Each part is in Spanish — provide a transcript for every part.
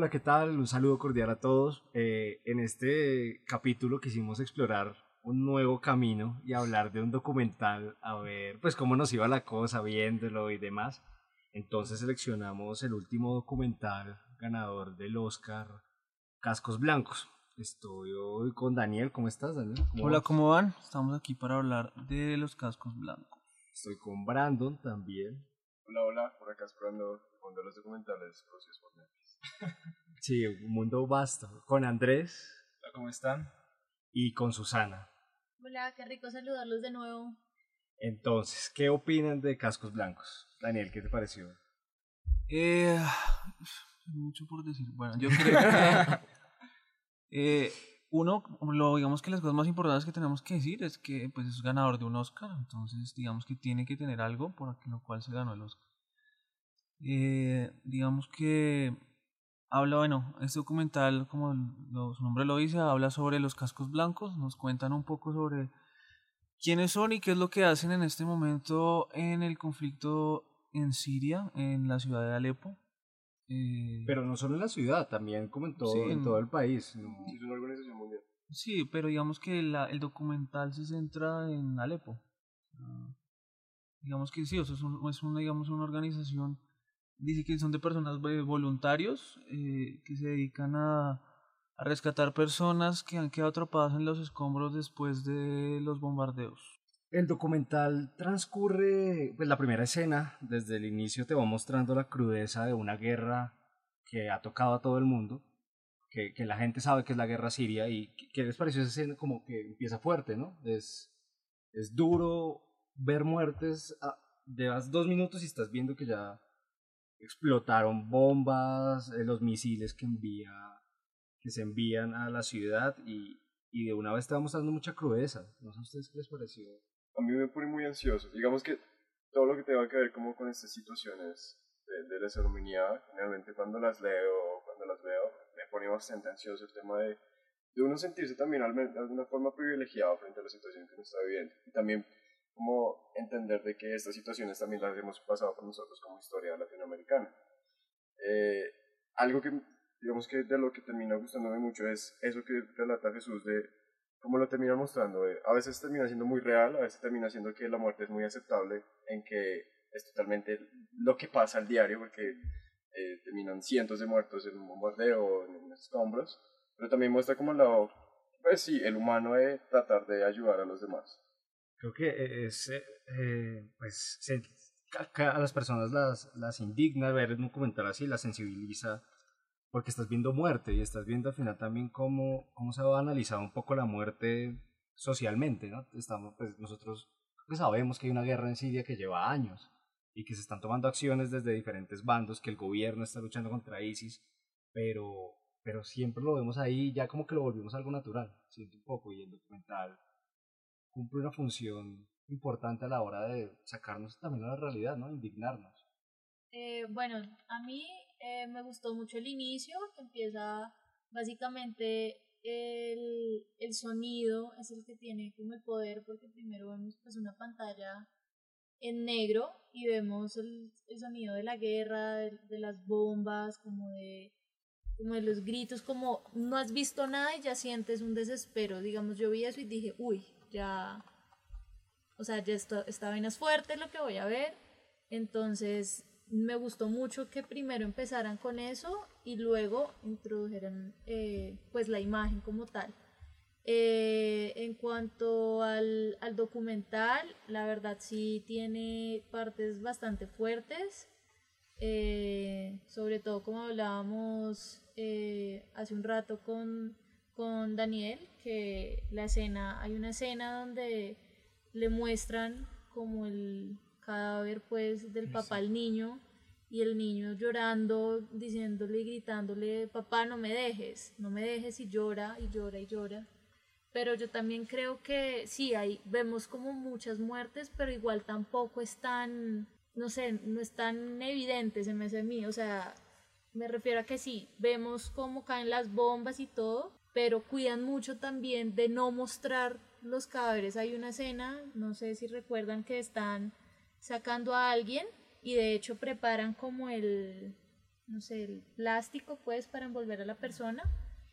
Hola, ¿qué tal? Un saludo cordial a todos. Eh, en este capítulo quisimos explorar un nuevo camino y hablar de un documental, a ver pues cómo nos iba la cosa viéndolo y demás. Entonces seleccionamos el último documental ganador del Oscar, Cascos Blancos. Estoy hoy con Daniel, ¿cómo estás Daniel? Hola, vas? ¿cómo van? Estamos aquí para hablar de los cascos blancos. Estoy con Brandon también. Hola, hola, por acá esperando de los documentales producidos por Netflix. Sí, un mundo vasto. Con Andrés. Hola, ¿cómo están? Y con Susana. Hola, qué rico saludarlos de nuevo. Entonces, ¿qué opinan de Cascos Blancos? Daniel, ¿qué te pareció? Eh, mucho por decir. Bueno, yo creo que eh, uno, lo, digamos que las cosas más importantes que tenemos que decir es que pues es ganador de un Oscar, entonces digamos que tiene que tener algo por lo cual se ganó el Oscar. Eh, digamos que habla, bueno, este documental, como su nombre lo dice, habla sobre los cascos blancos, nos cuentan un poco sobre quiénes son y qué es lo que hacen en este momento en el conflicto en Siria, en la ciudad de Alepo. Eh, pero no solo en la ciudad, también como en todo, en, todo el país. Es una organización mundial. Sí, pero digamos que la, el documental se centra en Alepo. digamos que sí, o sea, es, es una, digamos, una organización dice que son de personas eh, voluntarios eh, que se dedican a, a, rescatar personas que han quedado atrapadas en los escombros después de los bombardeos. El documental transcurre, pues la primera escena, desde el inicio te va mostrando la crudeza de una guerra que ha tocado a todo el mundo, que, que la gente sabe que es la guerra siria y que les pareció esa escena como que empieza fuerte, ¿no? Es, es duro ver muertes, llevas dos minutos y estás viendo que ya explotaron bombas, eh, los misiles que envía, que se envían a la ciudad y, y de una vez está mostrando mucha crudeza. No sé a ustedes qué les pareció. A mí me pone muy ansioso. Digamos que todo lo que tenga que ver como con estas situaciones de, de lesa humanidad, generalmente cuando las leo, cuando las veo, me pone bastante ansioso el tema de, de uno sentirse también de alguna forma privilegiado frente a la situación que uno está viviendo. Y también como entender de que estas situaciones también las hemos pasado por nosotros como historia latinoamericana. Eh, algo que, digamos que de lo que termina gustándome mucho es eso que relata Jesús de cómo lo termina mostrando. Eh, a veces termina siendo muy real, a veces termina siendo que la muerte es muy aceptable, en que es totalmente lo que pasa al diario, porque eh, terminan cientos de muertos en un bombardeo en escombros, pero también muestra como la, pues sí, el humano de tratar de ayudar a los demás creo que es, eh, pues, se, a las personas las, las indigna ver un documental así, las sensibiliza, porque estás viendo muerte y estás viendo al final también cómo, cómo se va a analizar un poco la muerte socialmente, ¿no? Estamos, pues, nosotros pues, sabemos que hay una guerra en Siria que lleva años y que se están tomando acciones desde diferentes bandos, que el gobierno está luchando contra ISIS, pero, pero siempre lo vemos ahí, ya como que lo volvimos algo natural, siento un poco, y el documental cumple una función importante a la hora de sacarnos también a la realidad, ¿no? Indignarnos. Eh, bueno, a mí eh, me gustó mucho el inicio, que empieza básicamente el, el, sonido es el que tiene como el poder, porque primero vemos pues una pantalla en negro y vemos el, el sonido de la guerra, de, de, las bombas, como de, como de los gritos, como no has visto nada y ya sientes un desespero. Digamos, yo vi eso y dije, uy, ya, o sea, ya esto, esta vaina es fuerte lo que voy a ver. Entonces me gustó mucho que primero empezaran con eso y luego introdujeran eh, pues la imagen como tal. Eh, en cuanto al, al, documental, la verdad sí tiene partes bastante fuertes, eh, sobre todo como hablábamos hace un rato con con Daniel, que la escena, hay una escena donde le muestran como el cadáver pues del papá al niño y el niño llorando, diciéndole y gritándole, papá no me dejes, no me dejes y llora y llora y llora. Pero yo también creo que sí, ahí vemos como muchas muertes, pero igual tampoco están, no sé, no es tan evidente, se me hace a mí, o sea, me refiero a que sí, vemos cómo caen las bombas y todo, pero cuidan mucho también de no mostrar los cadáveres. Hay una escena, no sé si recuerdan que están sacando a alguien y de hecho preparan como el no sé, el plástico pues para envolver a la persona.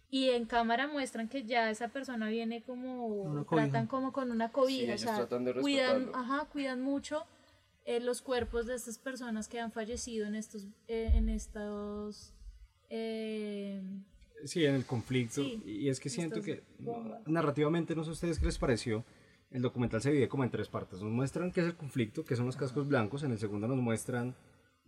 Y en cámara muestran que ya esa persona viene como tratan como con una cobija, ellos o sea, tratan de cuidan, ajá, cuidan mucho eh, los cuerpos de estas personas que han fallecido en estos eh, en estos eh, Sí, en el conflicto. Sí, y es que siento que bombas. narrativamente, no sé a ustedes qué les pareció, el documental se divide como en tres partes. Nos muestran qué es el conflicto, qué son los cascos blancos. En el segundo nos muestran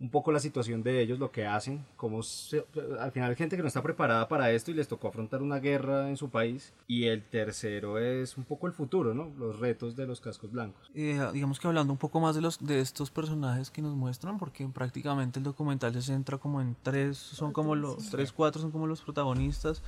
un poco la situación de ellos, lo que hacen, cómo se- al final hay gente que no está preparada para esto y les tocó afrontar una guerra en su país. Y el tercero es un poco el futuro, ¿no? Los retos de los cascos blancos. Eh, digamos que hablando un poco más de los de estos personajes que nos muestran, porque prácticamente el documental se centra como en tres, son como los tres, cuatro son como los protagonistas,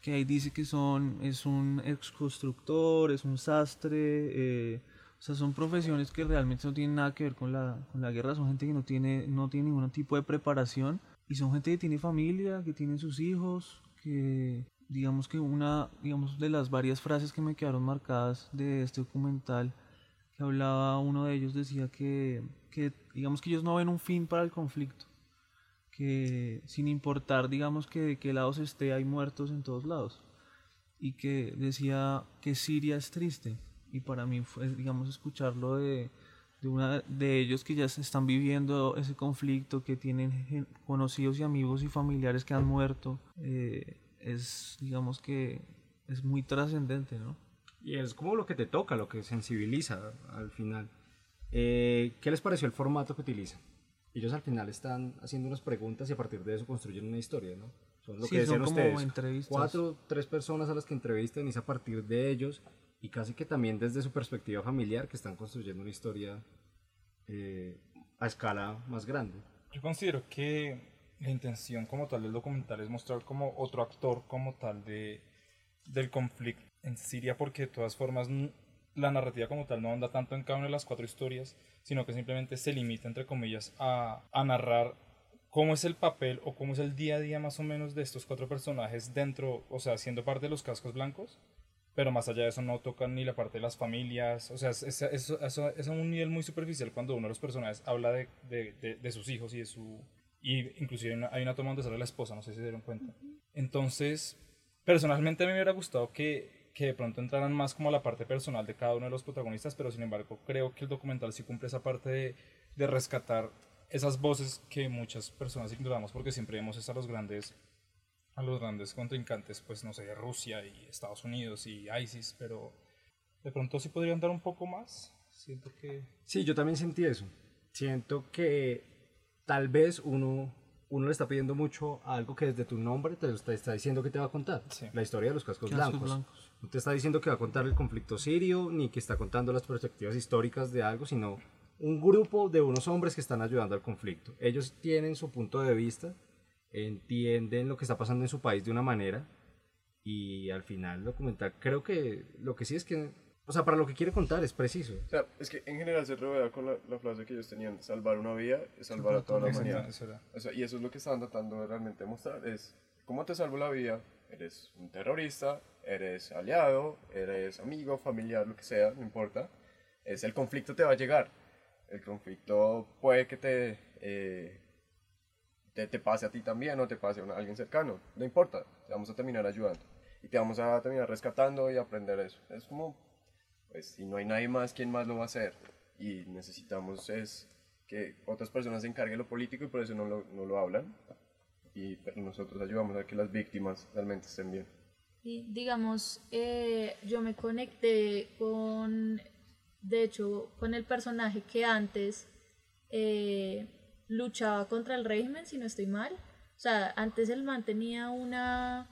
que ahí dice que son, es un ex constructor, es un sastre, eh, o sea, son profesiones que realmente no tienen nada que ver con la, con la guerra, son gente que no tiene, no tiene ningún tipo de preparación, y son gente que tiene familia, que tiene sus hijos, que digamos que una, digamos, de las varias frases que me quedaron marcadas de este documental, que hablaba uno de ellos decía que, que digamos que ellos no ven un fin para el conflicto que sin importar digamos que de qué lado se esté hay muertos en todos lados. Y que decía que Siria es triste y para mí fue digamos escucharlo de, de una de ellos que ya están viviendo ese conflicto que tienen conocidos y amigos y familiares que han muerto eh, es digamos que es muy trascendente no Y es como lo que te toca, lo que sensibiliza al final. Eh, ¿Qué les pareció el formato que utilizan? Ellos al final están haciendo unas preguntas y a partir de eso construyen una historia, ¿no? Son lo Sí, que son como ustedes. entrevistas. Cuatro, tres personas a las que entrevistan y es a partir de ellos y casi que también desde su perspectiva familiar que están construyendo una historia eh, a escala más grande. Yo considero que la intención como tal del documental es mostrar como otro actor como tal de, del conflicto en Siria porque de todas formas la narrativa como tal no anda tanto en cada una de las cuatro historias, sino que simplemente se limita entre comillas a, a narrar cómo es el papel o cómo es el día a día más o menos de estos cuatro personajes dentro, o sea, siendo parte de los cascos blancos, pero más allá de eso no tocan ni la parte de las familias, o sea, es, es, es- es a un nivel muy superficial cuando uno de los personajes habla de, de, de- de sus hijos y de su... Y inclusive hay una, hay una toma donde sale la esposa, no sé si se dieron cuenta. Entonces, personalmente a mí me hubiera gustado que, que de pronto entraran más como a la parte personal de cada uno de los protagonistas, pero sin embargo creo que el documental sí cumple esa parte de, de rescatar esas voces que muchas personas ignoramos porque siempre vemos a los grandes a los grandes contrincantes, pues no sé, Rusia y Estados Unidos y ISIS, pero de pronto sí podrían dar un poco más. Siento que Sí, yo también sentí eso. Siento que tal vez uno, uno le está pidiendo mucho a algo que desde tu nombre te lo está, está diciendo que te va a contar. Sí. La historia de los cascos, Cascos blancos. blancos. No te está diciendo que va a contar el conflicto sirio, ni que está contando las perspectivas históricas de algo, sino un grupo de unos hombres que están ayudando al conflicto. Ellos tienen su punto de vista, entienden lo que está pasando en su país de una manera, y al final el documental creo que lo que sí es que, o sea, para lo que quiere contar es preciso. O sea, es que en general se rodea con la, la frase que ellos tenían, salvar una vida es salvar a toda la humanidad. O sea, y eso es lo que estaban tratando de realmente mostrar, es cómo te salvo la vida, eres un terrorista, eres aliado, eres amigo, familiar, lo que sea, no importa, es el conflicto te va a llegar, el conflicto puede que te, eh, te, te pase a ti también o te pase a alguien cercano, no importa, te vamos a terminar ayudando y te vamos a terminar rescatando y aprender eso. Es como, pues si no hay nadie más, ¿quién más lo va a hacer? Y necesitamos es que otras personas se encarguen lo político y por eso no lo, no lo hablan. Y pero nosotros ayudamos a que las víctimas realmente estén bien. Y digamos, eh, yo me conecté con, de hecho, con el personaje que antes eh, luchaba contra el régimen, si no estoy mal. O sea, antes el man tenía una,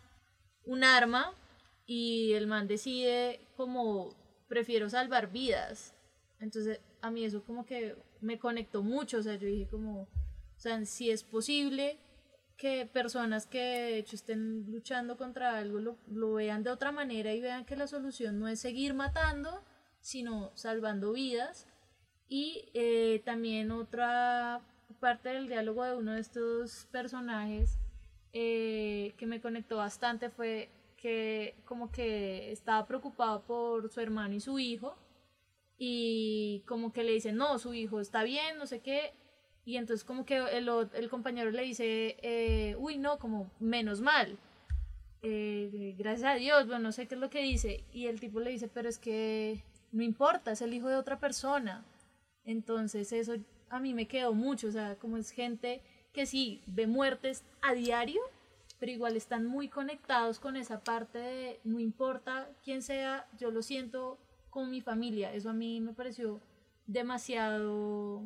un arma y el man decide como, prefiero salvar vidas. Entonces, a mí eso como que me conectó mucho, o sea, yo dije como, o sea, si es posible que personas que de hecho estén luchando contra algo lo, lo vean de otra manera y vean que la solución no es seguir matando, sino salvando vidas. Y eh, también otra parte del diálogo de uno de estos personajes eh, que me conectó bastante fue que como que estaba preocupado por su hermano y su hijo y como que le dicen, no, su hijo está bien, no sé qué, Y entonces como que el, el compañero le dice, eh, uy, no, como menos mal. Eh, gracias a Dios, bueno, no sé qué es lo que dice. Y el tipo le dice, pero es que no importa, es el hijo de otra persona. Entonces eso a mí me quedó mucho, o sea, como es gente que sí ve muertes a diario, pero igual están muy conectados con esa parte de no importa quién sea, yo lo siento con mi familia. Eso a mí me pareció demasiado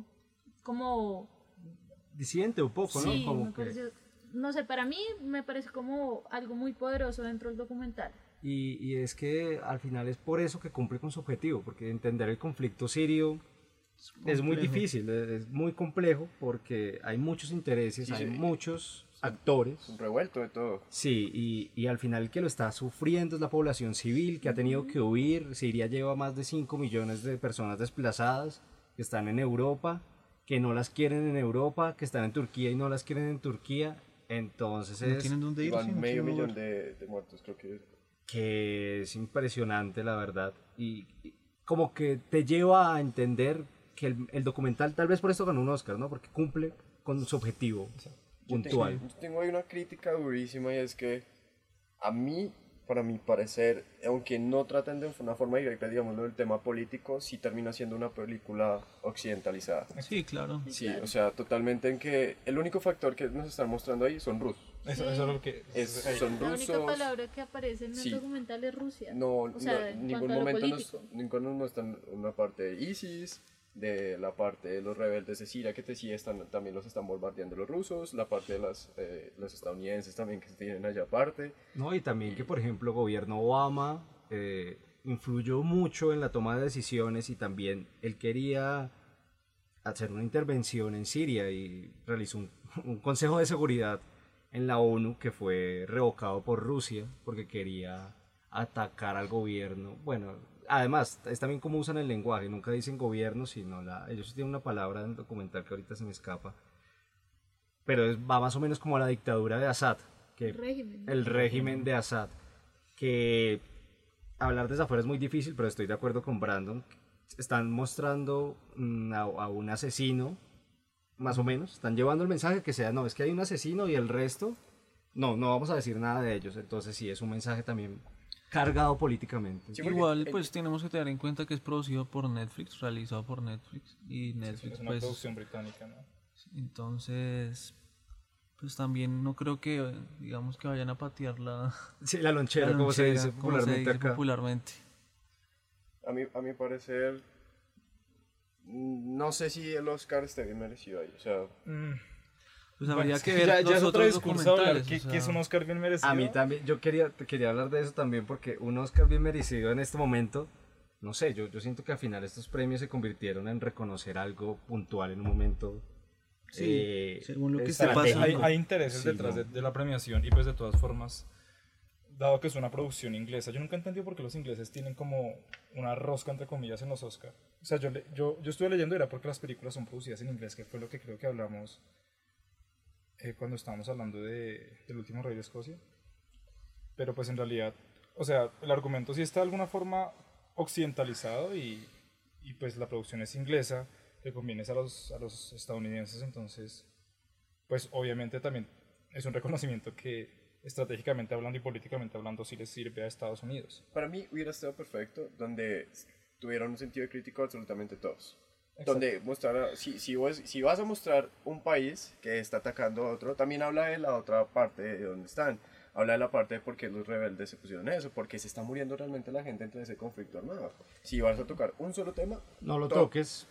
como Disidente un poco, ¿no? sí, Como me que- pareció, no sé, para mí me parece como algo muy poderoso dentro del documental. Y, y es que al final es por eso que cumple con su objetivo, porque entender el conflicto sirio es muy difícil, es muy complejo porque hay muchos intereses, Sí, hay sí. muchos actores. Un revuelto de todo. Sí, y, y al final el que lo está sufriendo es la población civil que ha tenido que huir. Siria lleva más de 5 millones de personas desplazadas que están en Europa, que no las quieren en Europa, que están en Turquía y no las quieren en Turquía. Entonces No es tienen dónde ir. Van medio tienen millón de, de muertos, creo que. que es impresionante, la verdad. Y, y como que te lleva a entender que el, el documental, tal vez por esto ganó un Oscar, ¿no? Porque cumple con su objetivo Yo puntual. Tengo, yo tengo ahí una crítica durísima y es que a mí, para mi parecer, aunque no traten de una forma directa, digamos, del tema político, sí termina siendo una película occidentalizada. Sí, claro. Sí, o sea, totalmente en que el único factor que nos están mostrando ahí son rusos. Eso, eso es lo que... Es, ahí. son La única rusos. palabra que aparece en el Sí. documental es Rusia. No, O sea, no, en ningún momento nos, ninguno nos están una parte de ISIS, de la parte de los rebeldes de Siria que te están, también los están bombardeando los rusos, la parte de las, eh, los estadounidenses también que tienen allá aparte. ¿no? Y también que, por ejemplo, el gobierno Obama eh, influyó mucho en la toma de decisiones y también él quería hacer una intervención en Siria y realizó un, un consejo de seguridad en la ONU que fue revocado por Rusia porque quería atacar al gobierno. Bueno, además, es también como usan el lenguaje, nunca dicen gobierno, sino la, ellos tienen una palabra en el documental que ahorita se me escapa, pero es- va más o menos como a la dictadura de Assad, que El régimen. el régimen de Assad, que hablar desde afuera es muy difícil, pero estoy de acuerdo con Brandon. Están mostrando mm, a, a un asesino, más o menos, están llevando el mensaje que sea, no, es que hay un asesino y el resto, no, no vamos a decir nada de ellos. Entonces sí, es un mensaje también cargado políticamente. Sí, Igual, pues tenemos que tener en cuenta que es producido por Netflix, realizado por Netflix. Y Es Netflix, una pues. producción británica, ¿no? Entonces, pues también no creo que, digamos, que vayan a patear la. Sí, la lonchera, la como se lonchera, dice como se popularmente dice acá. popularmente. A mi, a mi parecer, mm, no sé si el Oscar esté bien merecido ahí. O sea, Mm, Pues bueno, habría es que ver ya, los ya es otro otros discurso hablar documentales. que, o que es sea, un Oscar bien merecido. A mí también, yo quería, quería hablar de eso también porque un Oscar bien merecido en este momento, no sé, yo, yo siento que al final estos premios se convirtieron en reconocer algo puntual en un momento. Sí, eh, según lo que sea, estratégico. pasando. hay, hay intereses Sí, detrás no. de, de la premiación y pues de todas formas, dado que es una producción inglesa, yo nunca entendí por qué los ingleses tienen como una rosca entre comillas en los Oscar. O sea, yo, yo, yo estuve leyendo era porque las películas son producidas en inglés, que fue lo que creo que hablamos eh, cuando estábamos hablando de, del último rey de Escocia. Pero pues en realidad, o sea, el argumento sí está de alguna forma occidentalizado y, y pues la producción es inglesa, que conviene a los, a los estadounidenses, entonces pues obviamente también es un reconocimiento que estratégicamente hablando y políticamente hablando sí les sirve a Estados Unidos. para mí hubiera estado perfecto donde tuvieran un sentido crítico absolutamente todos. Donde mostrara, si, si, vos- si vas a mostrar un país que está atacando a otro, también habla de la otra parte de donde están. Habla de la parte de por qué los rebeldes se pusieron eso, porque se está muriendo realmente la gente entre ese conflicto armado. Si vas a tocar un solo tema, No lo toques.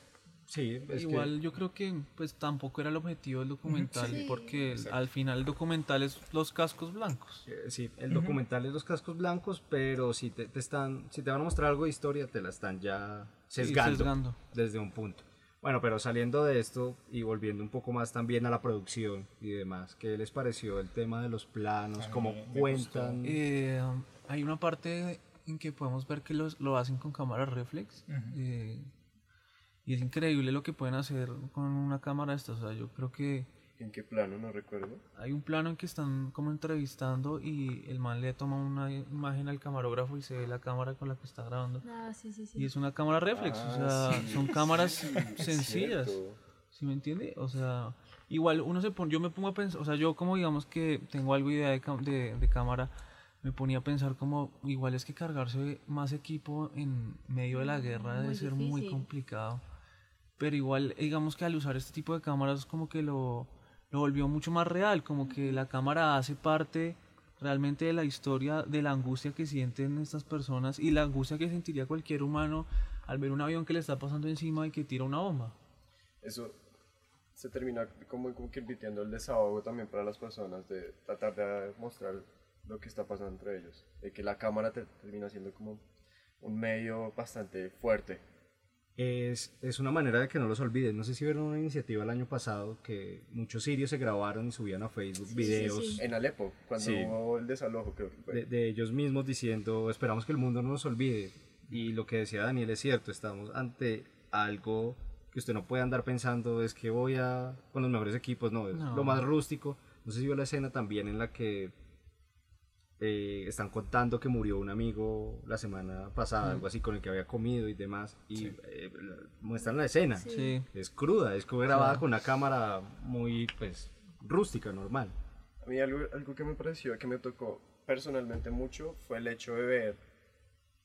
Sí, es que- Igual yo creo que pues tampoco era el objetivo del documental, Sí. porque el- al final el documental es los cascos blancos. eh, sí, el documental es los cascos blancos, pero si te, te están, si te van a mostrar algo de historia, te la están ya Sí, sesgando, sesgando. desde un punto. Bueno, pero saliendo de esto y volviendo un poco más también a la producción y demás, ¿qué les pareció el tema de los planos? A ¿Cómo cuentan? Eh, hay una parte en que podemos ver que los, lo hacen con cámara reflex. Ujú. eh, y es increíble lo que pueden hacer con una cámara de estas. O sea, yo creo que ¿en qué plano? No recuerdo. hay un plano en que están como entrevistando y el man le toma una imagen al camarógrafo y se ve la cámara con la que está grabando. Ah, sí, sí, sí. Y es una cámara reflex, o Ah, sea, sí, son cámaras sí, sencillas. cierto. ¿Sí me entiende? O sea, igual uno se pone, yo me pongo a pensar, o sea, yo como digamos que tengo algo idea de, de, de cámara, me ponía a pensar como igual es que cargarse más equipo en medio de la guerra debe ser muy complicado. Pero igual, digamos que al usar este tipo de cámaras como que lo, lo volvió mucho más real, como que la cámara hace parte realmente de la historia, de la angustia que sienten estas personas y la angustia que sentiría cualquier humano al ver un avión que le está pasando encima y que tira una bomba. Eso se termina como, como que invirtiendo el desahogo también para las personas de tratar de mostrar lo que está pasando entre ellos. De que la cámara te- termina siendo como un medio bastante fuerte. Es, es una manera de que no los olviden. No sé si vieron una iniciativa el año pasado que muchos sirios se grabaron y subían a Facebook sí, videos sí. En Alepo, cuando Sí. hubo el desalojo, creo que fue. de, de ellos mismos diciendo esperamos que el mundo no nos olvide. Y lo que decía Daniel es cierto, estamos ante algo que usted no puede andar pensando es que voy a con los mejores equipos, no, es No. lo más rústico. No sé si vio la escena también en la que eh, están contando que murió un amigo la semana pasada, algo así con el que había comido y demás, y eh, muestran la escena. Sí. Es cruda, es como grabada con una cámara muy, pues, rústica, normal. A mí algo, algo que me pareció, que me tocó personalmente mucho, fue el hecho de ver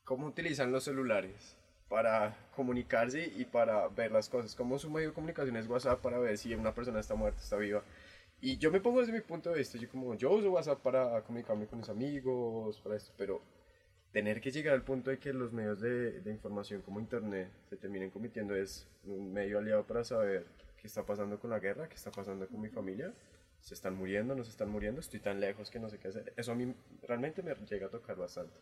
cómo utilizan los celulares para comunicarse y para ver las cosas. Como su medio de comunicación es WhatsApp para ver si una persona está muerta, está viva. Y yo me pongo desde mi punto de vista, yo como, yo uso WhatsApp para comunicarme con mis amigos, para esto, pero tener que llegar al punto de que los medios de, de información como Internet se terminen convirtiendo es un medio aliado para saber qué está pasando con la guerra, qué está pasando con mi familia, se están muriendo, no se están muriendo, estoy tan lejos que no sé qué hacer. Eso a mí realmente me llega a tocar bastante.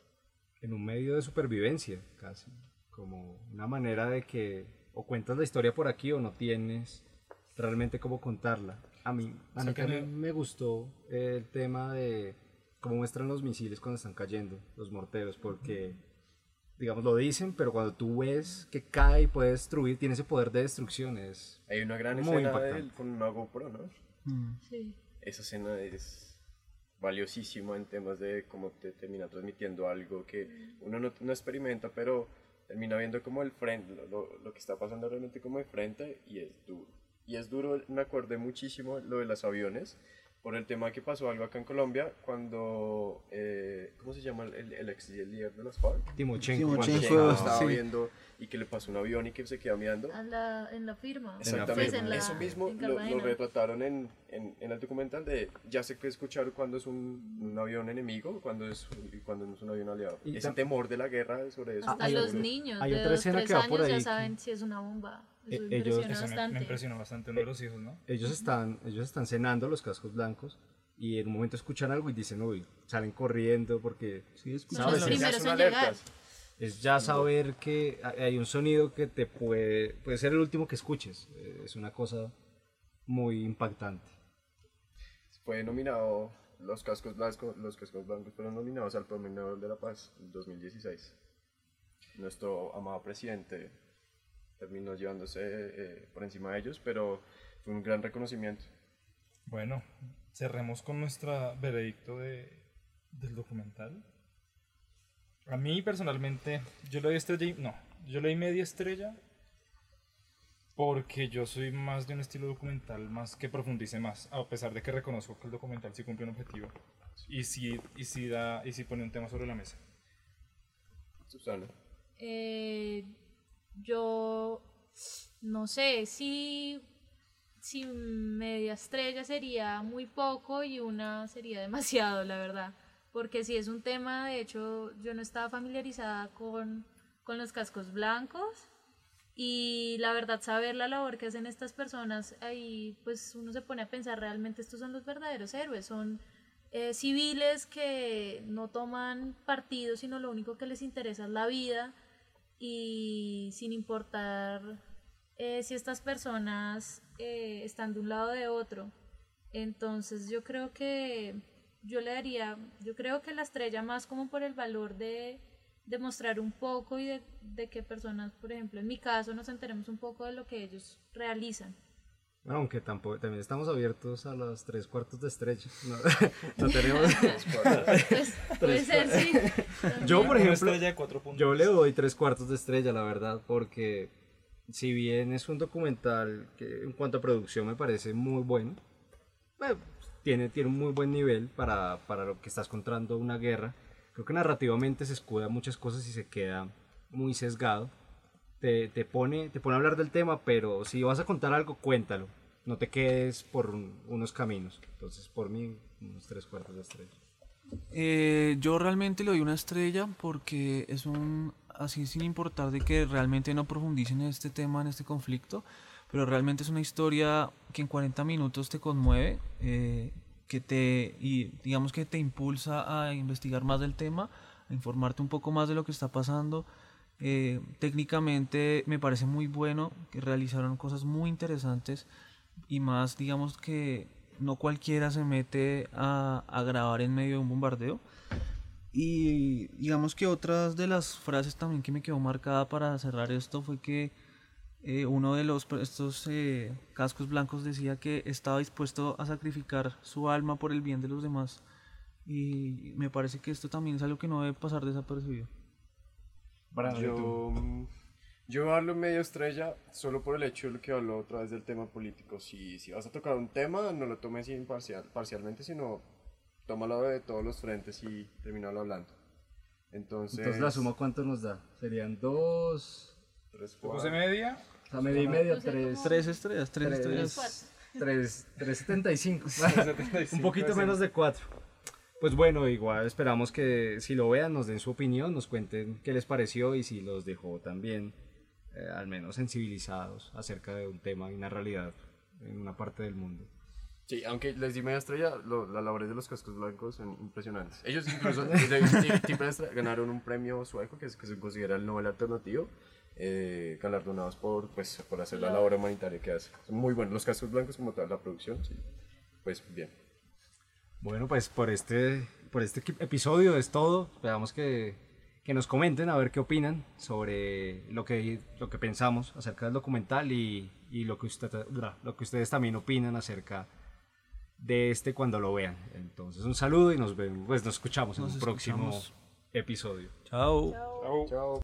en un medio de supervivencia, casi. Como una manera de que o cuentas la historia por aquí o no tienes realmente cómo contarla. A mí, a también me gustó el tema de cómo muestran los misiles cuando están cayendo, los morteros, porque, digamos, lo dicen, pero cuando tú ves que cae y puede destruir, tiene ese poder de destrucción. Es, Hay una gran Muy escena de él con una GoPro, ¿no? Mm. Sí. Esa escena es valiosísima en temas de cómo te termina transmitiendo algo que uno no, no experimenta, pero termina viendo como el frente, lo, lo- lo que está pasando realmente como de frente y es duro. Y es duro, me acordé muchísimo lo de los aviones, por el tema que pasó algo acá en Colombia cuando, eh, ¿cómo se llama el, el ex líder de las FARC? Timochenko, Timochenko, estaba sí. viendo y que le pasó un avión y que se queda mirando. La, en la firma. Exactamente, en la- eso mismo en lo, lo retrataron en, en, en el documental de ya sé que escuchar cuando es un, un avión enemigo cuando es, y cuando no es un avión aliado. Y Ese temor de la guerra sobre eso. Hasta hay los niños hay de otra dos, escena tres que va por años ya ahí saben si es una bomba. Eso Eh, ellos- Eso me, me impresionó bastante uno de los hijos, ¿no? ellos están, ellos están cenando los cascos blancos y en un momento escuchan algo y dicen, uy, salen corriendo porque Sí, es Son ¿sabes? los Es- primeros en llegar. es ya saber que hay- un sonido que te puede, puede ser el último que escuches. Eh, Es una cosa muy impactante. Fue nominado, los cascos blancos, los cascos blancos fueron nominados al Premio Nobel de la Paz en 2016. Nuestro amado presidente terminó llevándose eh, por encima de ellos, pero fue un gran reconocimiento. Bueno, cerremos con nuestro veredicto de, del documental. A mí personalmente, yo le doy estrella y... No, yo le doy media estrella porque yo soy más de un estilo documental más que profundice más, a pesar de que reconozco que el documental sí cumple un objetivo y sí, y sí, da, y sí pone un tema sobre la mesa. Susana. Eh, yo no sé si, si media estrella sería muy poco y una sería demasiado, la verdad. Porque si es un tema, de hecho, yo no estaba familiarizada con, con los cascos blancos y la verdad saber la labor que hacen estas personas, ahí pues uno se pone a pensar realmente estos son los verdaderos héroes, son eh, civiles que no toman partido, sino lo único que les interesa es la vida y sin importar eh, si estas personas eh, están de un lado o de otro. Entonces yo creo que yo le daría, yo creo que la estrella más como por el valor de, de mostrar un poco y de, de que personas, por ejemplo, en mi caso, nos enteremos un poco de lo que ellos realizan. Aunque tampoco, también estamos abiertos a los tres cuartos de estrella. No, no tenemos... Pues puede ser, sí. Yo, por ejemplo, yo le doy tres cuartos de estrella, la verdad, porque si bien es un documental que en cuanto a producción me parece muy bueno, bueno, tiene, tiene un muy buen nivel para, para lo que estás contando una guerra. Creo que narrativamente se escuda muchas cosas y se queda muy sesgado. Te, te, pone, te pone a hablar del tema, pero si vas a contar algo, cuéntalo. No te quedes por un- unos caminos. Entonces, por mí, unos tres cuartos de estrella. Eh, yo realmente le doy una estrella porque es un, así sin importar de que realmente no profundicen en este tema, en este conflicto, pero realmente es una historia que en 40 minutos te conmueve, eh, que te, y digamos que te impulsa a investigar más del tema, a informarte un poco más de lo que está pasando. Eh, técnicamente me parece muy bueno que realizaron cosas muy interesantes y más digamos que no cualquiera se mete a, grabar en medio de un bombardeo. Y digamos que otras de las frases también que me quedó marcada para cerrar esto fue que eh, uno de los estos eh, cascos blancos decía que estaba dispuesto a sacrificar su alma por el bien de los demás. Y me parece que esto también es algo que no debe pasar desapercibido. ¿Y? Yo, mm, yo voy a darle medio estrella solo por el hecho de lo que habló otra vez del tema político. Si, si vas a tocar un tema, no lo tomes imparcial, parcialmente, sino tómalo de todos los frentes y terminalo hablando. Entonces, Entonces, la suma, ¿cuánto nos da? Serían dos. tres, cuatro. puse media. O sea, media y media, tres. Tres estrellas, tres, Tres. estrellas. Tres, 375. 75, un poquito menos de 4. Pues bueno, igual esperamos que si lo vean nos den su opinión, nos cuenten qué les pareció y si los dejó también eh, al menos sensibilizados acerca de un tema y una realidad en una parte del mundo. Sí, aunque les di media estrella, lo- las labores de los cascos blancos son impresionantes. Ellos incluso ganaron un premio sueco que, es, que se considera el Nobel Alternativo, eh, galardonados por, pues, por hacer la labor humanitaria que hacen. Son muy buenos. Los cascos blancos como tal, la producción, sí. Pues bien. Bueno, pues por este, por este episodio es todo. Esperamos que, que nos comenten a ver qué opinan sobre lo que, lo que pensamos acerca del documental y, y lo, que usted, lo que ustedes también opinan acerca de este cuando lo vean. Entonces un saludo y nos vemos, pues nos escuchamos en un próximo episodio. Chao. Chao. Chao.